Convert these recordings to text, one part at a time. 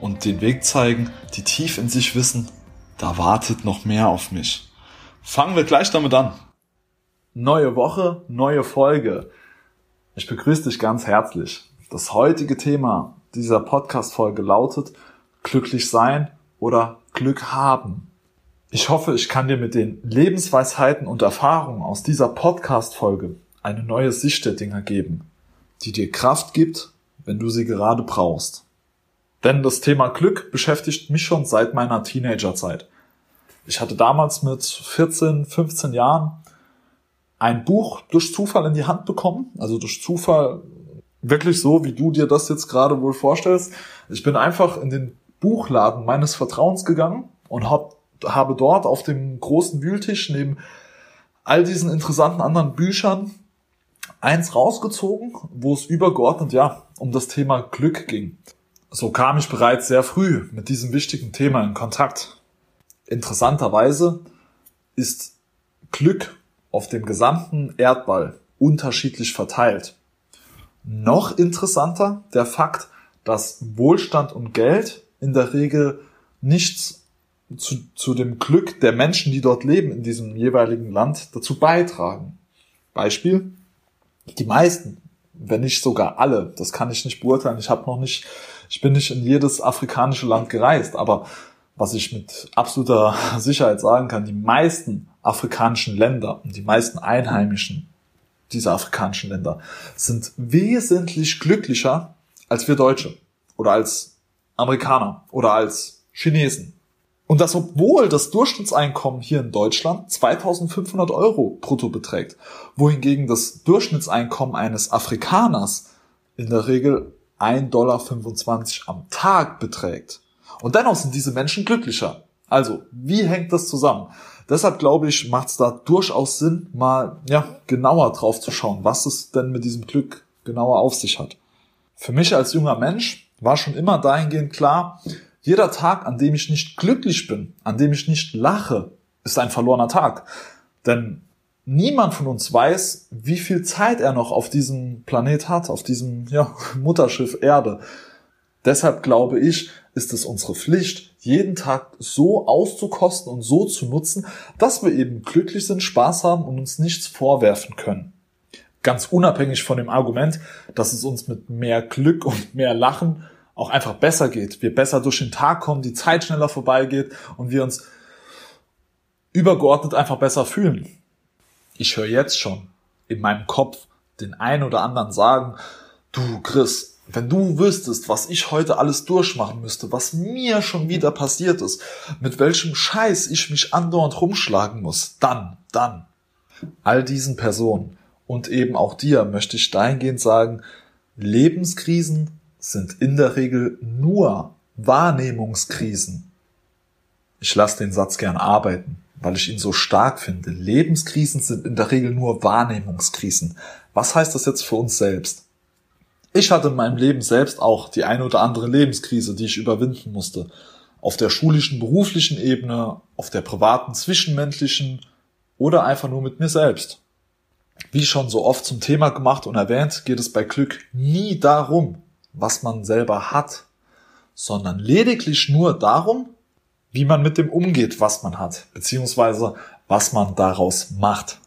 und den Weg zeigen, die tief in sich wissen, da wartet noch mehr auf mich. Fangen wir gleich damit an. Neue Woche, neue Folge. Ich begrüße dich ganz herzlich. Das heutige Thema dieser Podcast-Folge lautet glücklich sein oder Glück haben. Ich hoffe, ich kann dir mit den Lebensweisheiten und Erfahrungen aus dieser Podcast-Folge eine neue Sicht der Dinge geben, die dir Kraft gibt, wenn du sie gerade brauchst. Denn das Thema Glück beschäftigt mich schon seit meiner Teenagerzeit. Ich hatte damals mit 14, 15 Jahren ein Buch durch Zufall in die Hand bekommen, also durch Zufall wirklich so, wie du dir das jetzt gerade wohl vorstellst. Ich bin einfach in den Buchladen meines Vertrauens gegangen und hab, habe dort auf dem großen Wühltisch neben all diesen interessanten anderen Büchern eins rausgezogen, wo es übergeordnet ja um das Thema Glück ging. So kam ich bereits sehr früh mit diesem wichtigen Thema in Kontakt. Interessanterweise ist Glück auf dem gesamten Erdball unterschiedlich verteilt. Noch interessanter der Fakt, dass Wohlstand und Geld in der Regel nichts zu, zu dem Glück der Menschen, die dort leben in diesem jeweiligen Land, dazu beitragen. Beispiel, die meisten, wenn nicht sogar alle, das kann ich nicht beurteilen. Ich habe noch nicht, ich bin nicht in jedes afrikanische Land gereist, aber was ich mit absoluter Sicherheit sagen kann, die meisten afrikanischen Länder und die meisten Einheimischen dieser afrikanischen Länder sind wesentlich glücklicher als wir Deutsche oder als Amerikaner oder als Chinesen. Und das, obwohl das Durchschnittseinkommen hier in Deutschland 2500 Euro brutto beträgt, wohingegen das Durchschnittseinkommen eines Afrikaners in der Regel 1,25 Dollar am Tag beträgt. Und dennoch sind diese Menschen glücklicher. Also, wie hängt das zusammen? Deshalb glaube ich, macht es da durchaus Sinn, mal ja, genauer drauf zu schauen, was es denn mit diesem Glück genauer auf sich hat. Für mich als junger Mensch war schon immer dahingehend klar, jeder Tag, an dem ich nicht glücklich bin, an dem ich nicht lache, ist ein verlorener Tag. Denn niemand von uns weiß, wie viel Zeit er noch auf diesem Planet hat, auf diesem ja, Mutterschiff Erde. Deshalb glaube ich, ist es unsere Pflicht, jeden Tag so auszukosten und so zu nutzen, dass wir eben glücklich sind, Spaß haben und uns nichts vorwerfen können. Ganz unabhängig von dem Argument, dass es uns mit mehr Glück und mehr Lachen auch einfach besser geht, wir besser durch den Tag kommen, die Zeit schneller vorbeigeht und wir uns übergeordnet einfach besser fühlen. Ich höre jetzt schon in meinem Kopf den einen oder anderen sagen, du Chris, wenn du wüsstest, was ich heute alles durchmachen müsste, was mir schon wieder passiert ist, mit welchem Scheiß ich mich andauernd rumschlagen muss, dann, dann. All diesen Personen und eben auch dir möchte ich dahingehend sagen, Lebenskrisen sind in der Regel nur Wahrnehmungskrisen. Ich lasse den Satz gern arbeiten, weil ich ihn so stark finde. Lebenskrisen sind in der Regel nur Wahrnehmungskrisen. Was heißt das jetzt für uns selbst? Ich hatte in meinem Leben selbst auch die eine oder andere Lebenskrise, die ich überwinden musste. Auf der schulischen, beruflichen Ebene, auf der privaten, zwischenmenschlichen oder einfach nur mit mir selbst. Wie schon so oft zum Thema gemacht und erwähnt, geht es bei Glück nie darum, was man selber hat, sondern lediglich nur darum, wie man mit dem umgeht, was man hat, beziehungsweise was man daraus macht.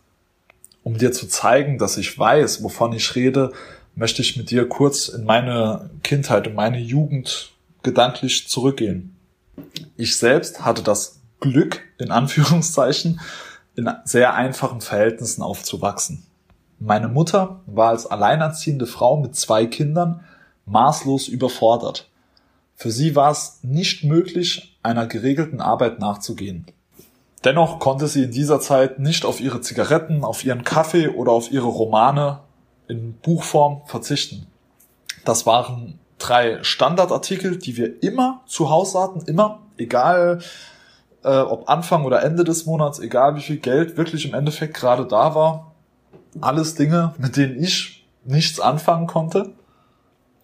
Um dir zu zeigen, dass ich weiß, wovon ich rede, möchte ich mit dir kurz in meine Kindheit, in meine Jugend gedanklich zurückgehen. Ich selbst hatte das Glück, in Anführungszeichen, in sehr einfachen Verhältnissen aufzuwachsen. Meine Mutter war als alleinerziehende Frau mit zwei Kindern maßlos überfordert. Für sie war es nicht möglich, einer geregelten Arbeit nachzugehen. Dennoch konnte sie in dieser Zeit nicht auf ihre Zigaretten, auf ihren Kaffee oder auf ihre Romane in Buchform verzichten. Das waren drei Standardartikel, die wir immer zu Hause hatten, immer, egal äh, ob Anfang oder Ende des Monats, egal wie viel Geld wirklich im Endeffekt gerade da war. Alles Dinge, mit denen ich nichts anfangen konnte.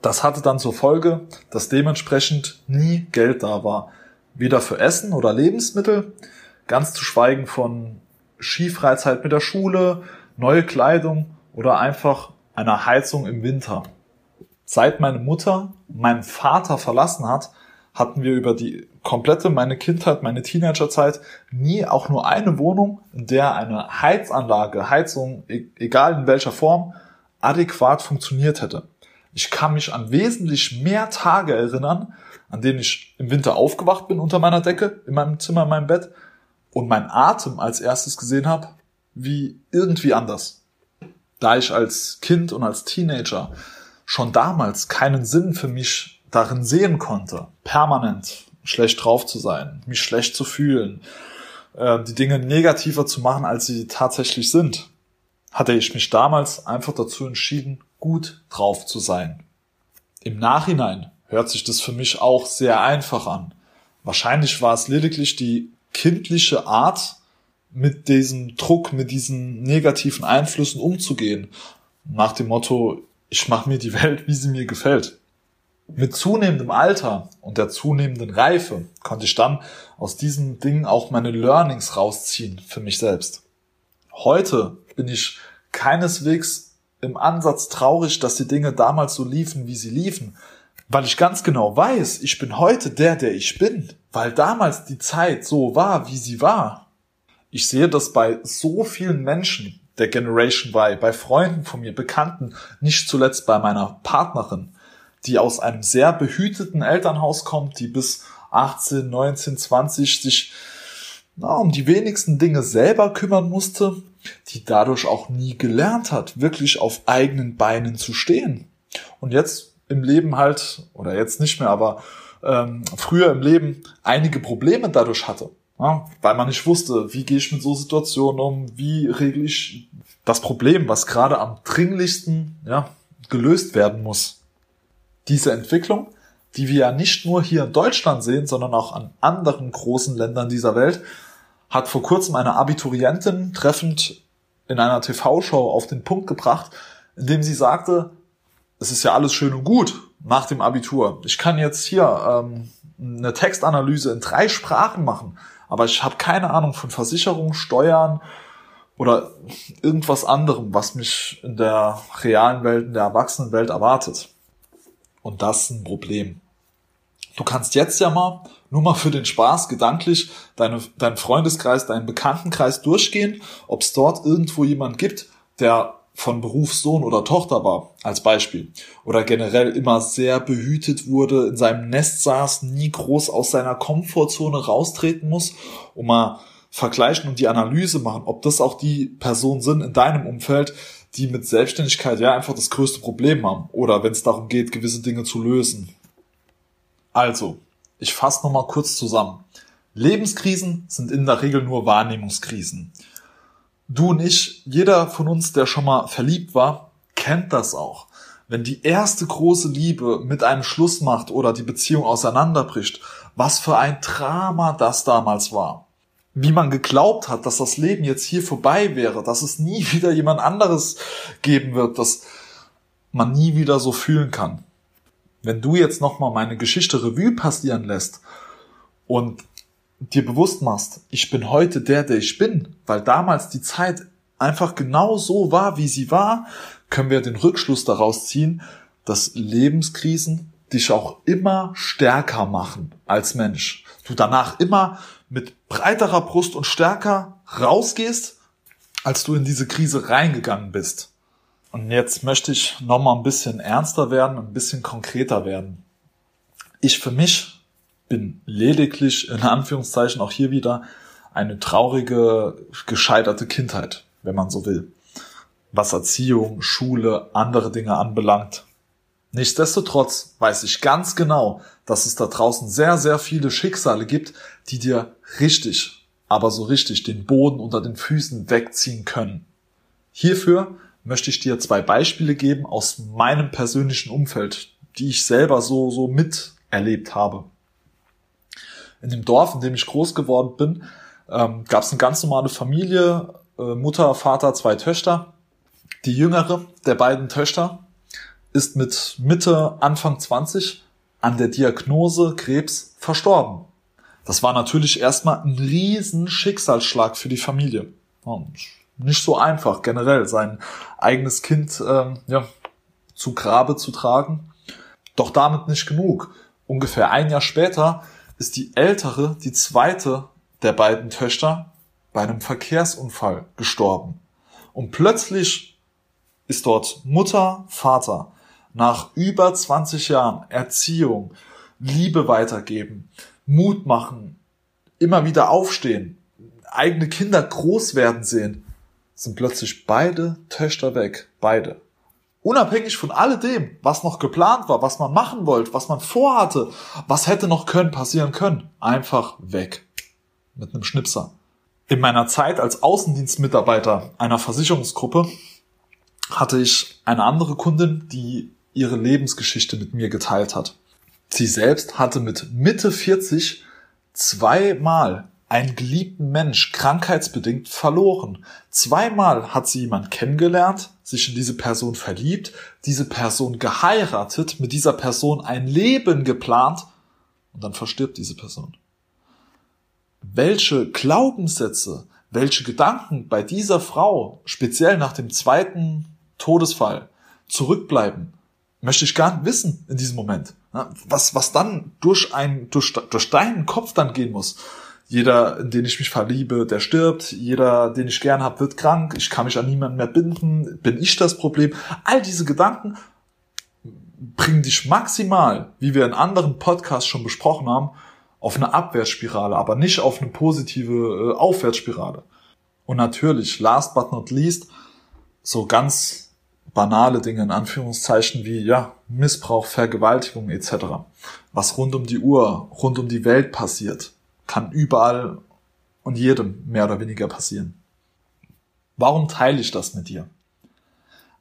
Das hatte dann zur Folge, dass dementsprechend nie Geld da war. Weder für Essen oder Lebensmittel, ganz zu schweigen von Skifreizeit mit der Schule, neue Kleidung oder einfach einer Heizung im Winter. Seit meine Mutter meinen Vater verlassen hat, hatten wir über die komplette meine Kindheit, meine Teenagerzeit nie auch nur eine Wohnung, in der eine Heizanlage, Heizung, e-, egal in welcher Form, adäquat funktioniert hätte. Ich kann mich an wesentlich mehr Tage erinnern, an denen ich im Winter aufgewacht bin unter meiner Decke, in meinem Zimmer, in meinem Bett und mein Atem als erstes gesehen habe, wie irgendwie anders. Da ich als Kind und als Teenager schon damals keinen Sinn für mich darin sehen konnte, permanent schlecht drauf zu sein, mich schlecht zu fühlen, äh, die Dinge negativer zu machen, als sie tatsächlich sind, hatte ich mich damals einfach dazu entschieden, gut drauf zu sein. Im Nachhinein hört sich das für mich auch sehr einfach an. Wahrscheinlich war es lediglich die kindliche Art, mit diesem Druck, mit diesen negativen Einflüssen umzugehen. Nach dem Motto, ich mache mir die Welt, wie sie mir gefällt. Mit zunehmendem Alter und der zunehmenden Reife konnte ich dann aus diesen Dingen auch meine Learnings rausziehen für mich selbst. Heute bin ich keineswegs im Ansatz traurig, dass die Dinge damals so liefen, wie sie liefen, weil ich ganz genau weiß, ich bin heute der, der ich bin, weil damals die Zeit so war, wie sie war. Ich sehe das bei so vielen Menschen der Generation Y, bei Freunden von mir, Bekannten, nicht zuletzt bei meiner Partnerin, die aus einem sehr behüteten Elternhaus kommt, die bis 18, 19, 20 sich na, um die wenigsten Dinge selber kümmern musste, die dadurch auch nie gelernt hat, wirklich auf eigenen Beinen zu stehen. Und jetzt im Leben halt, oder jetzt nicht mehr, aber ähm, früher im Leben einige Probleme dadurch hatte. Ja, weil man nicht wusste, wie gehe ich mit so Situationen um, wie regle ich das Problem, was gerade am dringlichsten ja, gelöst werden muss. Diese Entwicklung, die wir ja nicht nur hier in Deutschland sehen, sondern auch an anderen großen Ländern dieser Welt, hat vor kurzem eine Abiturientin treffend in einer TV-Show auf den Punkt gebracht, indem sie sagte, es ist ja alles schön und gut nach dem Abitur. Ich kann jetzt hier ähm, eine Textanalyse in drei Sprachen machen, aber ich habe keine Ahnung von Versicherung, Steuern oder irgendwas anderem, was mich in der realen Welt, in der Erwachsenenwelt erwartet. Und das ist ein Problem. Du kannst jetzt ja mal, nur mal für den Spaß, gedanklich deine, deinen Freundeskreis, deinen Bekanntenkreis durchgehen, ob es dort irgendwo jemand gibt, der von Berufssohn oder Tochter war, als Beispiel, oder generell immer sehr behütet wurde, in seinem Nest saß, nie groß aus seiner Komfortzone raustreten muss, um mal vergleichen und die Analyse machen, ob das auch die Personen sind in deinem Umfeld, die mit Selbstständigkeit ja einfach das größte Problem haben. Oder wenn es darum geht, gewisse Dinge zu lösen. Also, ich fasse nochmal kurz zusammen. Lebenskrisen sind in der Regel nur Wahrnehmungskrisen du und ich, jeder von uns, der schon mal verliebt war, kennt das auch. Wenn die erste große Liebe mit einem Schluss macht oder die Beziehung auseinanderbricht, was für ein Drama das damals war. Wie man geglaubt hat, dass das Leben jetzt hier vorbei wäre, dass es nie wieder jemand anderes geben wird, dass man nie wieder so fühlen kann. Wenn du jetzt nochmal meine Geschichte Revue passieren lässt und dir bewusst machst, ich bin heute der, der ich bin, weil damals die Zeit einfach genau so war, wie sie war, können wir den Rückschluss daraus ziehen, dass Lebenskrisen dich auch immer stärker machen als Mensch. Du danach immer mit breiterer Brust und stärker rausgehst, als du in diese Krise reingegangen bist. Und jetzt möchte ich nochmal ein bisschen ernster werden, ein bisschen konkreter werden. Ich für mich bin lediglich in Anführungszeichen auch hier wieder eine traurige, gescheiterte Kindheit, wenn man so will. Was Erziehung, Schule, andere Dinge anbelangt. Nichtsdestotrotz weiß ich ganz genau, dass es da draußen sehr, sehr viele Schicksale gibt, die dir richtig, aber so richtig den Boden unter den Füßen wegziehen können. Hierfür möchte ich dir zwei Beispiele geben aus meinem persönlichen Umfeld, die ich selber so, so miterlebt habe. In dem Dorf, in dem ich groß geworden bin, ähm, gab es eine ganz normale Familie, äh, Mutter, Vater, zwei Töchter. Die jüngere der beiden Töchter ist mit Mitte, Anfang 20 an der Diagnose Krebs verstorben. Das war natürlich erstmal ein riesen Schicksalsschlag für die Familie. Und nicht so einfach, generell sein eigenes Kind ähm, ja, zu Grabe zu tragen. Doch damit nicht genug. Ungefähr ein Jahr später ist die ältere, die zweite der beiden Töchter bei einem Verkehrsunfall gestorben. Und plötzlich ist dort Mutter, Vater nach über 20 Jahren Erziehung, Liebe weitergeben, Mut machen, immer wieder aufstehen, eigene Kinder groß werden sehen, sind plötzlich beide Töchter weg. Beide. Unabhängig von alledem, was noch geplant war, was man machen wollte, was man vorhatte, was hätte noch können, passieren können. Einfach weg. Mit einem Schnipser. In meiner Zeit als Außendienstmitarbeiter einer Versicherungsgruppe hatte ich eine andere Kundin, die ihre Lebensgeschichte mit mir geteilt hat. Sie selbst hatte mit Mitte 40 zweimal einen geliebten Mensch krankheitsbedingt verloren. Zweimal hat sie jemand kennengelernt, sich in diese Person verliebt, diese Person geheiratet, mit dieser Person ein Leben geplant und dann verstirbt diese Person. Welche Glaubenssätze, welche Gedanken bei dieser Frau, speziell nach dem zweiten Todesfall, zurückbleiben, möchte ich gar nicht wissen in diesem Moment. Was, was dann durch ein, durch, durch deinen Kopf dann gehen muss. Jeder, in den ich mich verliebe, der stirbt. Jeder, den ich gern habe, wird krank. Ich kann mich an niemanden mehr binden. Bin ich das Problem? All diese Gedanken bringen dich maximal, wie wir in anderen Podcasts schon besprochen haben, auf eine Abwärtsspirale, aber nicht auf eine positive äh, Aufwärtsspirale. Und natürlich, last but not least, so ganz banale Dinge in Anführungszeichen wie ja Missbrauch, Vergewaltigung etc. Was rund um die Uhr, rund um die Welt passiert, kann überall und jedem mehr oder weniger passieren. Warum teile ich das mit dir?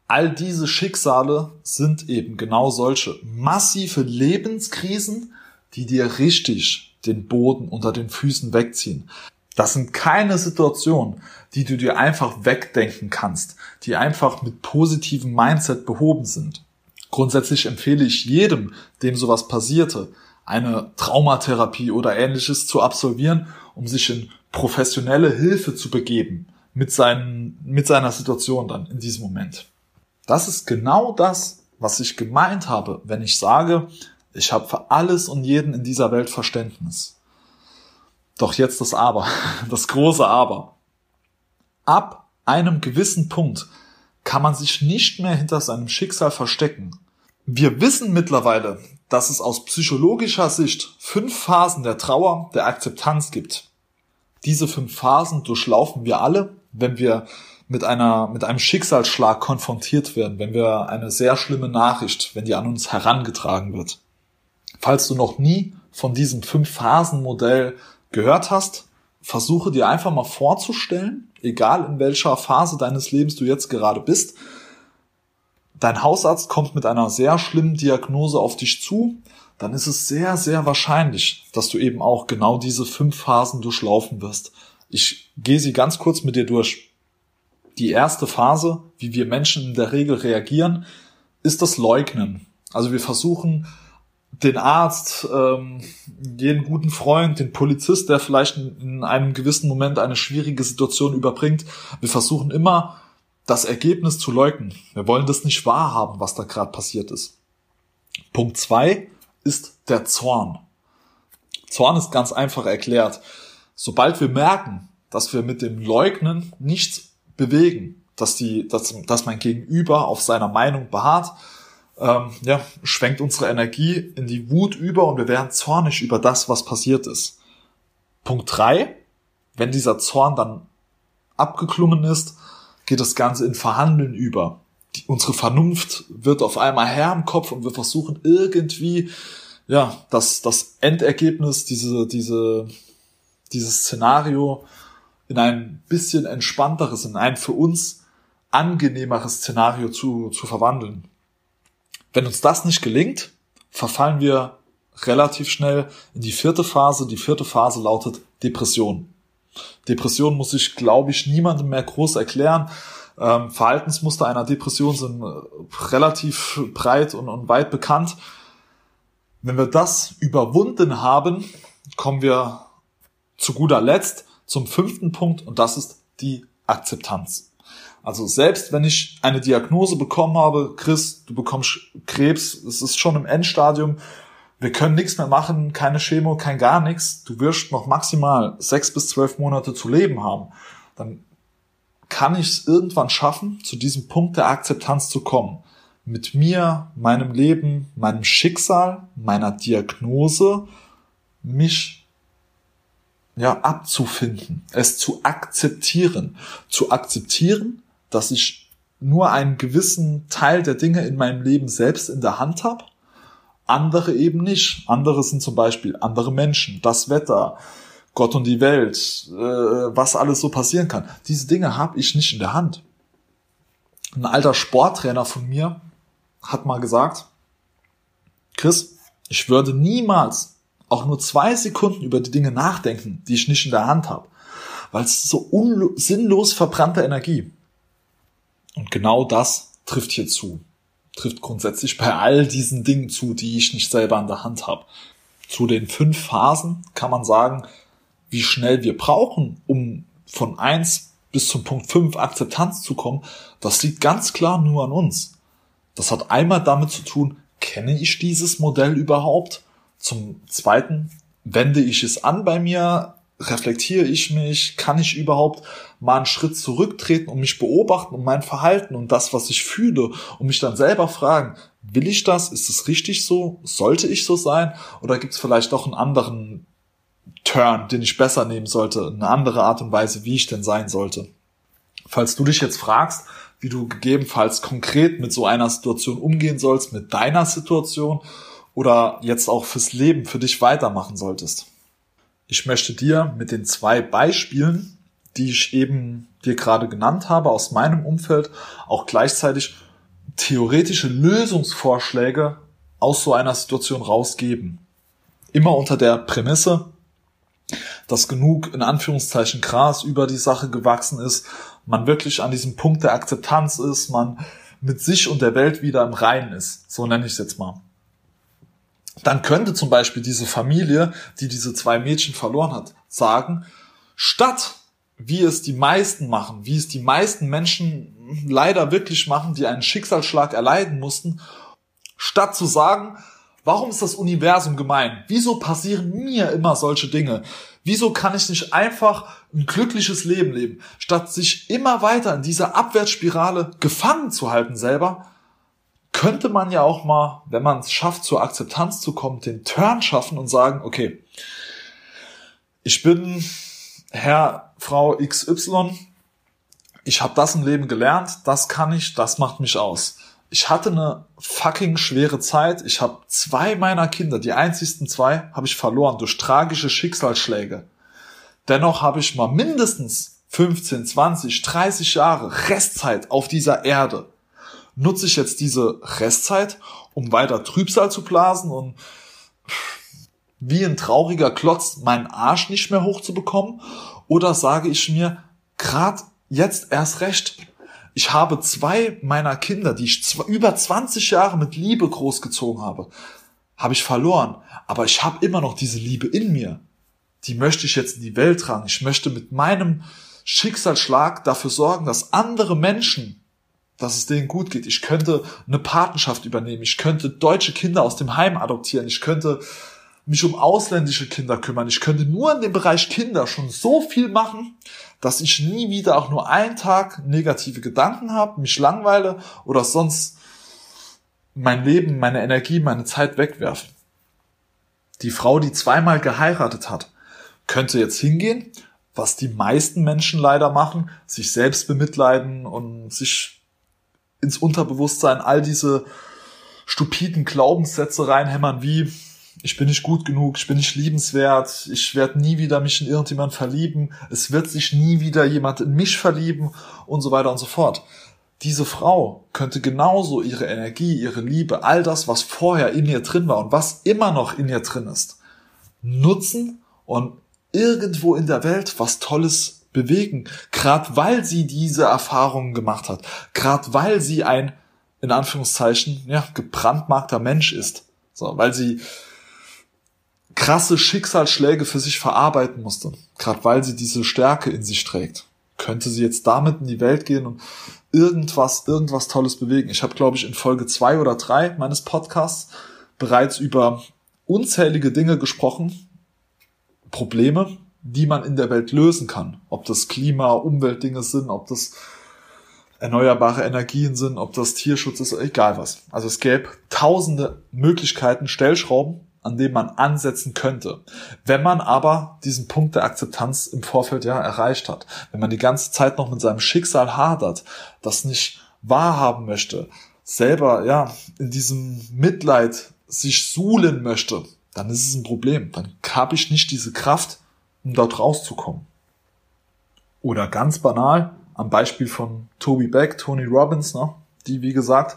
All diese Schicksale sind eben genau solche massive Lebenskrisen, die dir richtig den Boden unter den Füßen wegziehen. Das sind keine Situationen, die du dir einfach wegdenken kannst, die einfach mit positivem Mindset behoben sind. Grundsätzlich empfehle ich jedem, dem sowas passierte, eine Traumatherapie oder ähnliches zu absolvieren, um sich in professionelle Hilfe zu begeben mit, seinen, mit seiner Situation dann in diesem Moment. Das ist genau das, was ich gemeint habe, wenn ich sage, ich habe für alles und jeden in dieser Welt Verständnis. Doch jetzt das Aber, das große Aber. Ab einem gewissen Punkt kann man sich nicht mehr hinter seinem Schicksal verstecken. Wir wissen mittlerweile, dass es aus psychologischer Sicht fünf Phasen der Trauer, der Akzeptanz gibt. Diese fünf Phasen durchlaufen wir alle, wenn wir mit einer, mit einem Schicksalsschlag konfrontiert werden, wenn wir eine sehr schlimme Nachricht, wenn die an uns herangetragen wird. Falls du noch nie von diesem Fünf-Phasen-Modell gehört hast, versuche dir einfach mal vorzustellen, egal in welcher Phase deines Lebens du jetzt gerade bist, dein Hausarzt kommt mit einer sehr schlimmen Diagnose auf dich zu, dann ist es sehr, sehr wahrscheinlich, dass du eben auch genau diese fünf Phasen durchlaufen wirst. Ich gehe sie ganz kurz mit dir durch. Die erste Phase, wie wir Menschen in der Regel reagieren, ist das Leugnen. Also wir versuchen den Arzt, ähm, jeden guten Freund, den Polizist, der vielleicht in einem gewissen Moment eine schwierige Situation überbringt. Wir versuchen immer, das Ergebnis zu leugnen. Wir wollen das nicht wahrhaben, was da gerade passiert ist. Punkt zwei ist der Zorn. Zorn ist ganz einfach erklärt. Sobald wir merken, dass wir mit dem Leugnen nichts bewegen, dass die, dass, dass mein Gegenüber auf seiner Meinung beharrt, ähm, ja, schwenkt unsere Energie in die Wut über und wir werden zornig über das, was passiert ist. Punkt drei: Wenn dieser Zorn dann abgeklungen ist, geht das Ganze in Verhandeln über. Die, unsere Vernunft wird auf einmal Herr im Kopf und wir versuchen irgendwie, ja, das, das Endergebnis, diese, diese, dieses Szenario in ein bisschen entspannteres, in ein für uns angenehmeres Szenario zu, zu verwandeln. Wenn uns das nicht gelingt, verfallen wir relativ schnell in die vierte Phase. Die vierte Phase lautet Depression. Depression muss ich, glaube ich, niemandem mehr groß erklären. Ähm, Verhaltensmuster einer Depression sind äh, relativ breit und, und weit bekannt. Wenn wir das überwunden haben, kommen wir zu guter Letzt zum fünften Punkt und das ist die Akzeptanz. Also selbst wenn ich eine Diagnose bekommen habe, Chris, du bekommst Krebs, es ist schon im Endstadium, wir können nichts mehr machen, keine Chemo, kein gar nichts, du wirst noch maximal sechs bis zwölf Monate zu leben haben, dann kann ich es irgendwann schaffen, zu diesem Punkt der Akzeptanz zu kommen. Mit mir, meinem Leben, meinem Schicksal, meiner Diagnose, mich ja abzufinden, es zu akzeptieren, zu akzeptieren, dass ich nur einen gewissen Teil der Dinge in meinem Leben selbst in der Hand habe, andere eben nicht. Andere sind zum Beispiel andere Menschen, das Wetter, Gott und die Welt, äh, was alles so passieren kann. Diese Dinge habe ich nicht in der Hand. Ein alter Sporttrainer von mir hat mal gesagt, Chris, ich würde niemals auch nur zwei Sekunden über die Dinge nachdenken, die ich nicht in der Hand habe, weil es so sinnlos verbrannte Energie. Und genau das trifft hier zu. Trifft grundsätzlich bei all diesen Dingen zu, die ich nicht selber in der Hand habe. Zu den fünf Phasen kann man sagen, wie schnell wir brauchen, um von eins bis zum Punkt fünf Akzeptanz zu kommen, das liegt ganz klar nur an uns. Das hat einmal damit zu tun, kenne ich dieses Modell überhaupt? Zum zweiten, wende ich es an bei mir? Reflektiere ich mich? Kann ich überhaupt mal einen Schritt zurücktreten und mich beobachten und mein Verhalten und das, was ich fühle und mich dann selber fragen, will ich das? Ist es richtig so? Sollte ich so sein? Oder gibt es vielleicht doch einen anderen Turn, den ich besser nehmen sollte? Eine andere Art und Weise, wie ich denn sein sollte? Falls du dich jetzt fragst, wie du gegebenenfalls konkret mit so einer Situation umgehen sollst, mit deiner Situation oder jetzt auch fürs Leben für dich weitermachen solltest ich möchte dir mit den zwei Beispielen, die ich eben dir gerade genannt habe aus meinem Umfeld, auch gleichzeitig theoretische Lösungsvorschläge aus so einer Situation rausgeben. Immer unter der Prämisse, dass genug in Anführungszeichen Gras über die Sache gewachsen ist, man wirklich an diesem Punkt der Akzeptanz ist, man mit sich und der Welt wieder im Reinen ist. So nenne ich es jetzt mal dann könnte zum Beispiel diese Familie, die diese zwei Mädchen verloren hat, sagen, statt wie es die meisten machen, wie es die meisten Menschen leider wirklich machen, die einen Schicksalsschlag erleiden mussten, statt zu sagen, warum ist das Universum gemein? Wieso passieren mir immer solche Dinge? Wieso kann ich nicht einfach ein glückliches Leben leben? Statt sich immer weiter in dieser Abwärtsspirale gefangen zu halten selber, könnte man ja auch mal, wenn man es schafft, zur Akzeptanz zu kommen, den Turn schaffen und sagen, okay, ich bin Herr, Frau XY, ich habe das im Leben gelernt, das kann ich, das macht mich aus. Ich hatte eine fucking schwere Zeit. Ich habe zwei meiner Kinder, die einzigsten zwei, habe ich verloren durch tragische Schicksalsschläge. Dennoch habe ich mal mindestens 15, 20, 30 Jahre Restzeit auf dieser Erde nutze ich jetzt diese Restzeit, um weiter Trübsal zu blasen und wie ein trauriger Klotz meinen Arsch nicht mehr hochzubekommen? Oder sage ich mir, grad jetzt erst recht, ich habe zwei meiner Kinder, die ich über 20 Jahre mit Liebe großgezogen habe, habe ich verloren. Aber ich habe immer noch diese Liebe in mir. Die möchte ich jetzt in die Welt tragen. Ich möchte mit meinem Schicksalsschlag dafür sorgen, dass andere Menschen dass es denen gut geht. Ich könnte eine Patenschaft übernehmen. Ich könnte deutsche Kinder aus dem Heim adoptieren. Ich könnte mich um ausländische Kinder kümmern. Ich könnte nur in dem Bereich Kinder schon so viel machen, dass ich nie wieder auch nur einen Tag negative Gedanken habe, mich langweile oder sonst mein Leben, meine Energie, meine Zeit wegwerfe. Die Frau, die zweimal geheiratet hat, könnte jetzt hingehen, was die meisten Menschen leider machen, sich selbst bemitleiden und sich ins Unterbewusstsein all diese stupiden Glaubenssätze reinhämmern wie ich bin nicht gut genug, ich bin nicht liebenswert, ich werde nie wieder mich in irgendjemand verlieben, es wird sich nie wieder jemand in mich verlieben und so weiter und so fort. diese Frau könnte genauso ihre Energie, ihre Liebe, all das, was vorher in ihr drin war und was immer noch in ihr drin ist, nutzen und irgendwo in der Welt was Tolles bewegen, gerade weil sie diese Erfahrungen gemacht hat, gerade weil sie ein in Anführungszeichen ja gebrandmarkter Mensch ist, so weil sie krasse Schicksalsschläge für sich verarbeiten musste, gerade weil sie diese Stärke in sich trägt, könnte sie jetzt damit in die Welt gehen und irgendwas irgendwas Tolles bewegen. Ich habe glaube ich in Folge zwei oder drei meines Podcasts bereits über unzählige Dinge gesprochen, Probleme, die man in der Welt lösen kann. Ob das Klima, Umweltdinge sind, ob das erneuerbare Energien sind, ob das Tierschutz ist, egal was. Also es gäbe tausende Möglichkeiten, Stellschrauben, an denen man ansetzen könnte. Wenn man aber diesen Punkt der Akzeptanz im Vorfeld ja erreicht hat, wenn man die ganze Zeit noch mit seinem Schicksal hadert, das nicht wahrhaben möchte, selber ja in diesem Mitleid sich suhlen möchte, dann ist es ein Problem. Dann habe ich nicht diese Kraft, um dort rauszukommen. Oder ganz banal, am Beispiel von Toby Beck, Tony Robbins, ne, die wie gesagt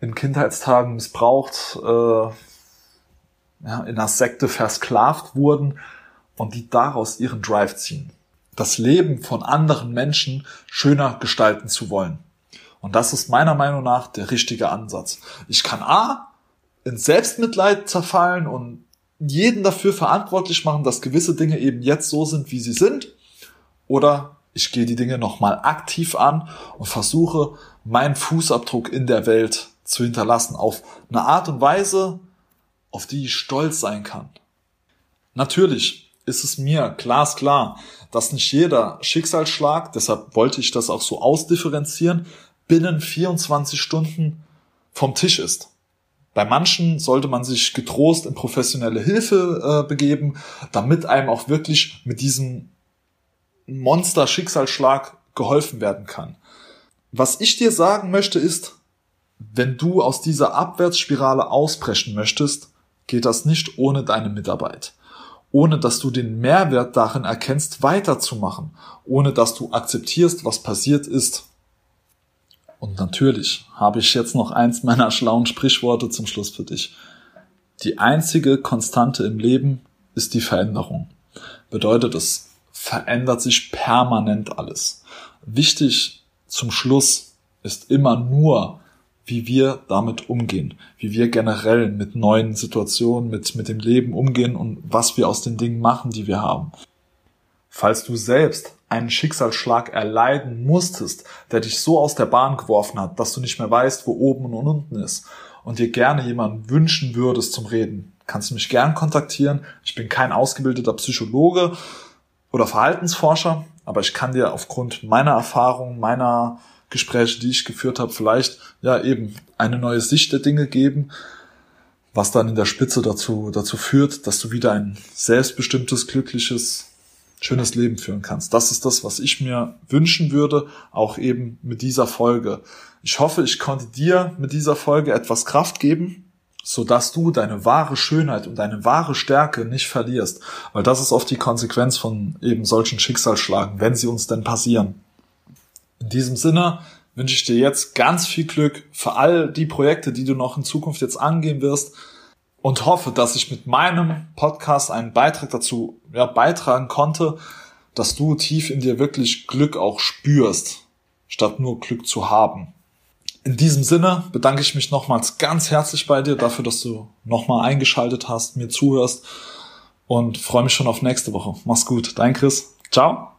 in Kindheitstagen missbraucht, äh, ja, in einer Sekte versklavt wurden und die daraus ihren Drive ziehen. Das Leben von anderen Menschen schöner gestalten zu wollen. Und das ist meiner Meinung nach der richtige Ansatz. Ich kann A, in Selbstmitleid zerfallen und jeden dafür verantwortlich machen, dass gewisse Dinge eben jetzt so sind, wie sie sind. Oder ich gehe die Dinge nochmal aktiv an und versuche, meinen Fußabdruck in der Welt zu hinterlassen auf eine Art und Weise, auf die ich stolz sein kann. Natürlich ist es mir glasklar, dass nicht jeder Schicksalsschlag, deshalb wollte ich das auch so ausdifferenzieren, binnen 24 Stunden vom Tisch ist. Bei manchen sollte man sich getrost in professionelle Hilfe äh, begeben, damit einem auch wirklich mit diesem Monster-Schicksalsschlag geholfen werden kann. Was ich dir sagen möchte ist, wenn du aus dieser Abwärtsspirale ausbrechen möchtest, geht das nicht ohne deine Mitarbeit. Ohne dass du den Mehrwert darin erkennst, weiterzumachen. Ohne dass du akzeptierst, was passiert ist. Und natürlich habe ich jetzt noch eins meiner schlauen Sprichworte zum Schluss für dich. Die einzige Konstante im Leben ist die Veränderung. Bedeutet, es verändert sich permanent alles. Wichtig zum Schluss ist immer nur, wie wir damit umgehen, wie wir generell mit neuen Situationen, mit, mit dem Leben umgehen und was wir aus den Dingen machen, die wir haben. Falls du selbst einen Schicksalsschlag erleiden musstest, der dich so aus der Bahn geworfen hat, dass du nicht mehr weißt, wo oben und unten ist und dir gerne jemanden wünschen würdest zum Reden, kannst du mich gern kontaktieren. Ich bin kein ausgebildeter Psychologe oder Verhaltensforscher, aber ich kann dir aufgrund meiner Erfahrungen, meiner Gespräche, die ich geführt habe, vielleicht ja eben eine neue Sicht der Dinge geben, was dann in der Spitze dazu, dazu führt, dass du wieder ein selbstbestimmtes, glückliches, schönes Leben führen kannst. Das ist das, was ich mir wünschen würde, auch eben mit dieser Folge. Ich hoffe, ich konnte dir mit dieser Folge etwas Kraft geben, so dass du deine wahre Schönheit und deine wahre Stärke nicht verlierst, weil das ist oft die Konsequenz von eben solchen Schicksalsschlagen, wenn sie uns denn passieren. In diesem Sinne wünsche ich dir jetzt ganz viel Glück für all die Projekte, die du noch in Zukunft jetzt angehen wirst und hoffe, dass ich mit meinem Podcast einen Beitrag dazu ja, beitragen konnte, dass du tief in dir wirklich Glück auch spürst, statt nur Glück zu haben. In diesem Sinne bedanke ich mich nochmals ganz herzlich bei dir dafür, dass du nochmal eingeschaltet hast, mir zuhörst und freue mich schon auf nächste Woche. Mach's gut, dein Chris. Ciao.